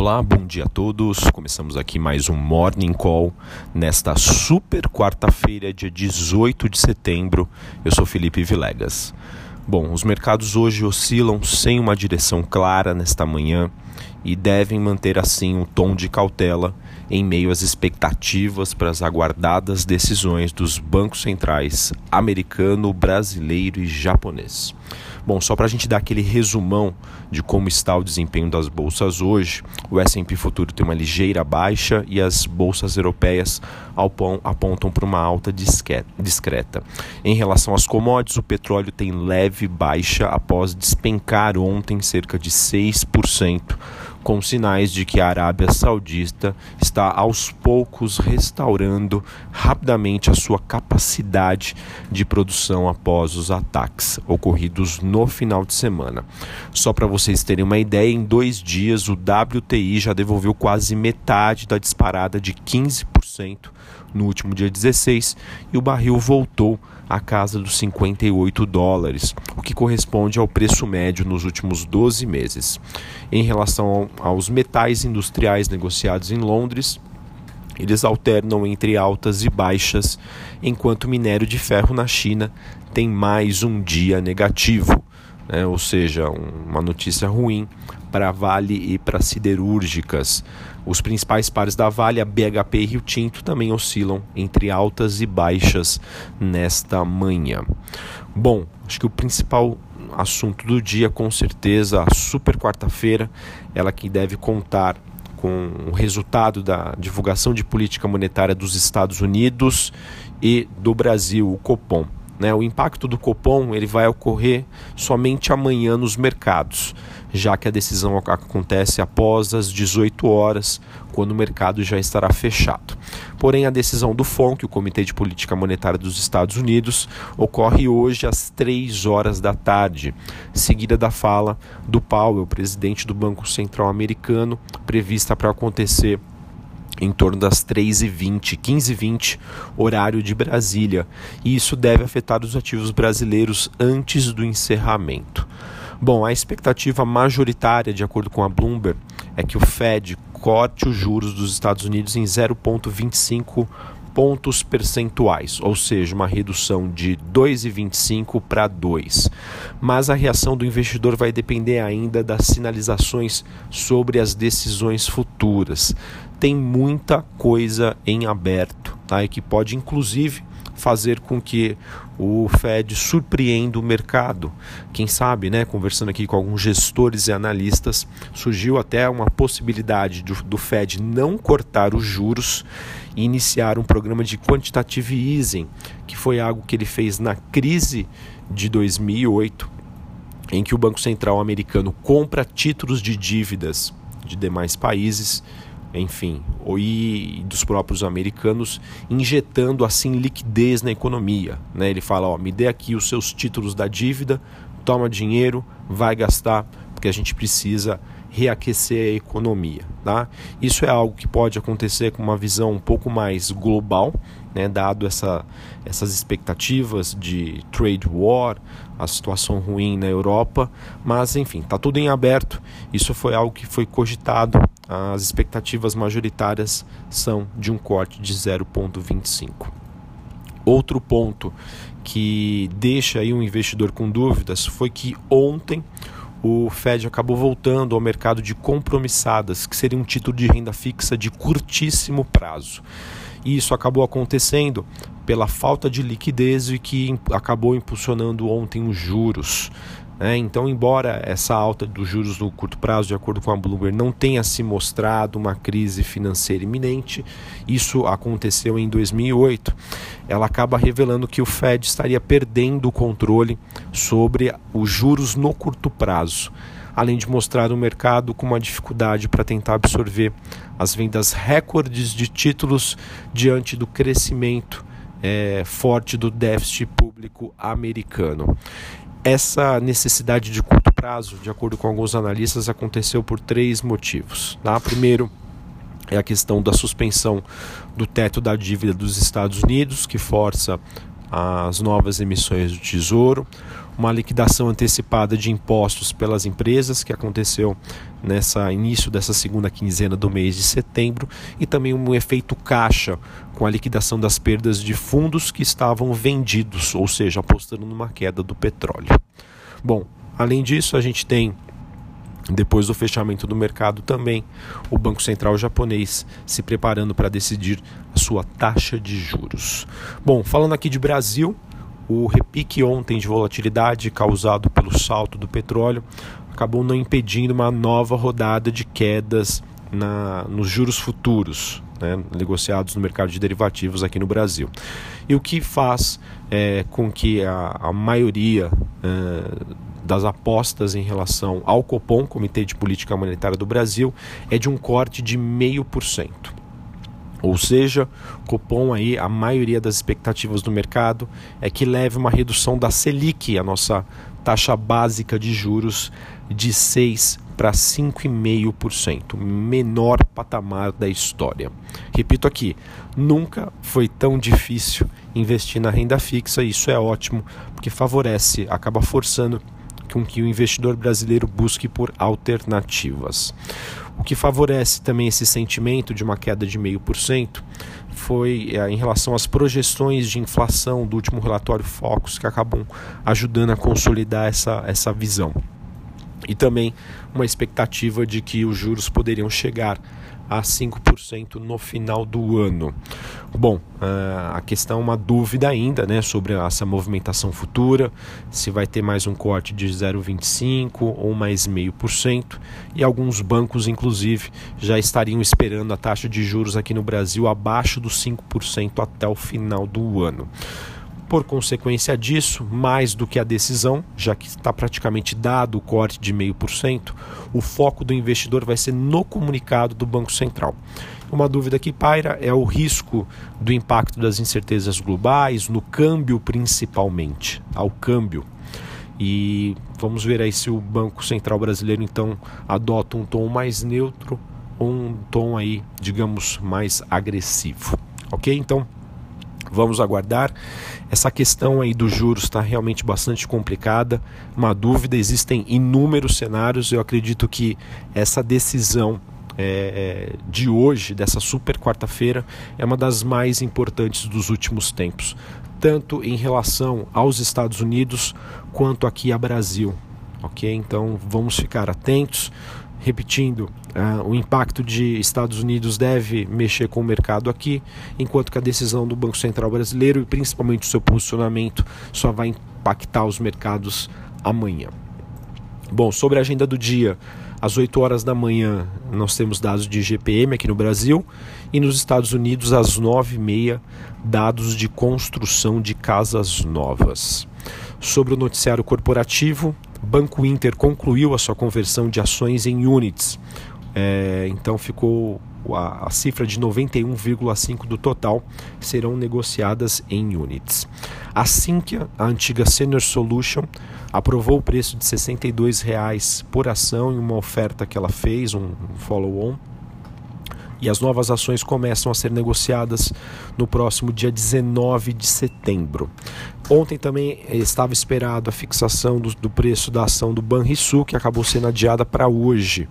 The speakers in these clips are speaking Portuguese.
Olá, bom dia a todos. Começamos aqui mais um Morning Call nesta super quarta-feira, dia 18 de setembro. Eu sou Felipe Vilegas. Bom, os mercados hoje oscilam sem uma direção clara nesta manhã e devem manter assim um tom de cautela em meio às expectativas para as aguardadas decisões dos bancos centrais americano, brasileiro e japonês. Bom, só para a gente dar aquele resumão de como está o desempenho das bolsas hoje, o S&P futuro tem uma ligeira baixa e as bolsas europeias apontam para uma alta discreta. Em relação às commodities, o petróleo tem leve baixa após despencar ontem cerca de 6% com sinais de que a Arábia Saudita está aos poucos restaurando rapidamente a sua capacidade de produção após os ataques ocorridos no final de semana. Só para vocês terem uma ideia, em dois dias o WTI já devolveu quase metade da disparada de 15% no último dia 16 e o barril voltou à casa dos 58 dólares, o que corresponde ao preço médio nos últimos 12 meses. Em relação aos metais industriais negociados em Londres, eles alternam entre altas e baixas, enquanto o minério de ferro na China tem mais um dia negativo, né? ou seja, uma notícia ruim para Vale e para siderúrgicas. Os principais pares da Vale, a BHP e Rio Tinto, também oscilam entre altas e baixas nesta manhã. Bom, acho que o principal assunto do dia, com certeza, a super quarta-feira, ela que deve contar com o resultado da divulgação de política monetária dos Estados Unidos e do Brasil, o Copom. Né? O impacto do Copom ele vai ocorrer somente amanhã nos mercados, já que a decisão acontece após as 18 horas, quando o mercado já estará fechado. Porém, a decisão do FONC, o Comitê de Política Monetária dos Estados Unidos, ocorre hoje às 3 horas da tarde, seguida da fala do Powell, presidente do Banco Central Americano, prevista para acontecer em torno das 3h20, 15h20, horário de Brasília, e isso deve afetar os ativos brasileiros antes do encerramento. Bom, a expectativa majoritária, de acordo com a Bloomberg, é que o Fed corte os juros dos Estados Unidos em 0,25 pontos percentuais, ou seja, uma redução de 2,25 para 2. Mas a reação do investidor vai depender ainda das sinalizações sobre as decisões futuras. Tem muita coisa em aberto, tá? E que pode inclusive fazer com que o Fed surpreenda o mercado. Quem sabe, né, conversando aqui com alguns gestores e analistas, surgiu até uma possibilidade do, do Fed não cortar os juros e iniciar um programa de quantitative easing, que foi algo que ele fez na crise de 2008, em que o Banco Central americano compra títulos de dívidas de demais países enfim, e dos próprios americanos, injetando assim liquidez na economia. Né? Ele fala: ó, me dê aqui os seus títulos da dívida, toma dinheiro, vai gastar, porque a gente precisa reaquecer a economia. Tá? Isso é algo que pode acontecer com uma visão um pouco mais global, né, dado essa, essas expectativas de trade war, a situação ruim na Europa, mas enfim, está tudo em aberto. Isso foi algo que foi cogitado. As expectativas majoritárias são de um corte de 0,25. Outro ponto que deixa aí um investidor com dúvidas foi que ontem o Fed acabou voltando ao mercado de compromissadas, que seria um título de renda fixa de curtíssimo prazo. E isso acabou acontecendo pela falta de liquidez e que acabou impulsionando ontem os juros. É, então, embora essa alta dos juros no curto prazo, de acordo com a Bloomberg, não tenha se mostrado uma crise financeira iminente, isso aconteceu em 2008, ela acaba revelando que o Fed estaria perdendo o controle sobre os juros no curto prazo, além de mostrar o mercado com uma dificuldade para tentar absorver as vendas recordes de títulos diante do crescimento é, forte do déficit público americano. Essa necessidade de curto prazo, de acordo com alguns analistas, aconteceu por três motivos. Tá? Primeiro, é a questão da suspensão do teto da dívida dos Estados Unidos, que força as novas emissões do Tesouro. Uma liquidação antecipada de impostos pelas empresas que aconteceu nessa início dessa segunda quinzena do mês de setembro e também um efeito caixa com a liquidação das perdas de fundos que estavam vendidos, ou seja, apostando numa queda do petróleo. Bom, além disso, a gente tem depois do fechamento do mercado, também o Banco Central japonês se preparando para decidir a sua taxa de juros. Bom, falando aqui de Brasil, o repique ontem de volatilidade causado pelo salto do petróleo acabou não impedindo uma nova rodada de quedas na, nos juros futuros, né, negociados no mercado de derivativos aqui no Brasil. E o que faz é, com que a, a maioria é, das apostas em relação ao Copom, Comitê de Política Monetária do Brasil, é de um corte de 0,5%. Ou seja, Copom aí, a maioria das expectativas do mercado é que leve uma redução da Selic, a nossa taxa básica de juros, de 6 para 5,5%, menor patamar da história. Repito aqui, nunca foi tão difícil investir na renda fixa, e isso é ótimo, porque favorece, acaba forçando com que o investidor brasileiro busque por alternativas. O que favorece também esse sentimento de uma queda de 0,5% foi é, em relação às projeções de inflação do último relatório Focus, que acabam ajudando a consolidar essa, essa visão. E também uma expectativa de que os juros poderiam chegar a 5% no final do ano. Bom, ah, a questão é uma dúvida ainda né, sobre essa movimentação futura, se vai ter mais um corte de 0,25% ou mais 0,5%, e alguns bancos, inclusive, já estariam esperando a taxa de juros aqui no Brasil abaixo dos 5% até o final do ano. Por consequência disso, mais do que a decisão, já que está praticamente dado o corte de 0,5%, o foco do investidor vai ser no comunicado do Banco Central. Uma dúvida que paira é o risco do impacto das incertezas globais, no câmbio principalmente, ao câmbio. E vamos ver aí se o Banco Central brasileiro então adota um tom mais neutro ou um tom aí, digamos, mais agressivo. Ok? Então, Vamos aguardar. Essa questão aí dos juros está realmente bastante complicada. Uma dúvida, existem inúmeros cenários. Eu acredito que essa decisão é, de hoje, dessa super quarta-feira, é uma das mais importantes dos últimos tempos, tanto em relação aos Estados Unidos quanto aqui a Brasil. Ok? Então vamos ficar atentos repetindo, uh, o impacto de Estados Unidos deve mexer com o mercado aqui, enquanto que a decisão do Banco Central brasileiro e principalmente o seu posicionamento só vai impactar os mercados amanhã. Bom, sobre a agenda do dia, às 8 horas da manhã nós temos dados de GPM aqui no Brasil e nos Estados Unidos às 9h30 dados de construção de casas novas. Sobre o noticiário corporativo, Banco Inter concluiu a sua conversão de ações em units. É, então ficou a, a cifra de 91,5% do total serão negociadas em units. A Sinqia, a antiga Senior Solution, aprovou o preço de R$ 62,00 por ação em uma oferta que ela fez, um follow-on e as novas ações começam a ser negociadas no próximo dia 19 de setembro. Ontem também estava esperado a fixação do, do preço da ação do Banrisul, que acabou sendo adiada para hoje.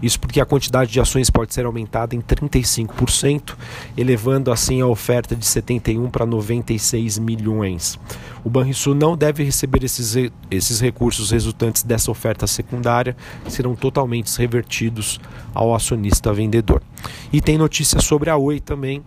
Isso porque a quantidade de ações pode ser aumentada em 35%, elevando assim a oferta de 71 para 96 milhões. O Banrisul não deve receber esses, esses recursos resultantes dessa oferta secundária, serão totalmente revertidos ao acionista vendedor. E tem notícia sobre a Oi também.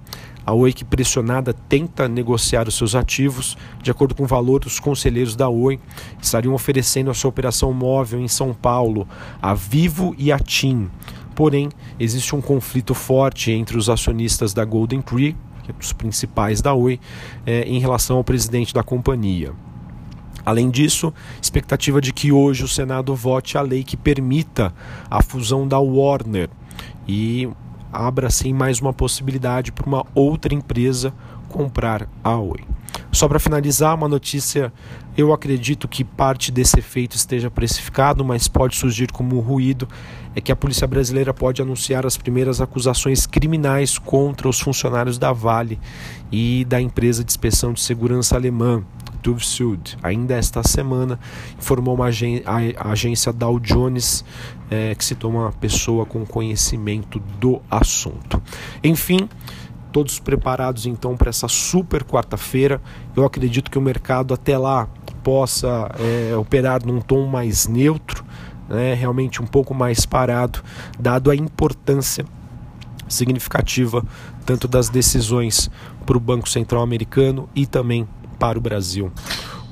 A Oi, que pressionada, tenta negociar os seus ativos. De acordo com o valor, os conselheiros da Oi estariam oferecendo a sua operação móvel em São Paulo a Vivo e a TIM. Porém, existe um conflito forte entre os acionistas da Golden Tree, que é um dos principais da Oi, é, em relação ao presidente da companhia. Além disso, expectativa de que hoje o Senado vote a lei que permita a fusão da Warner e abra assim mais uma possibilidade para uma outra empresa comprar a Oi. Só para finalizar, uma notícia: eu acredito que parte desse efeito esteja precificado, mas pode surgir como ruído é que a polícia brasileira pode anunciar as primeiras acusações criminais contra os funcionários da Vale e da empresa de inspeção de segurança alemã, Tuv Sud, ainda esta semana, informou uma agência, a agência Dow Jones é, que toma uma pessoa com conhecimento do assunto. Enfim, todos preparados então para essa super quarta-feira. Eu acredito que o mercado até lá possa é, operar num tom mais neutro, né, realmente um pouco mais parado, dado a importância significativa tanto das decisões para o Banco Central Americano e também para o Brasil.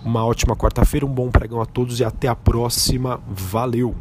Uma ótima quarta-feira, um bom pregão a todos e até a próxima. Valeu!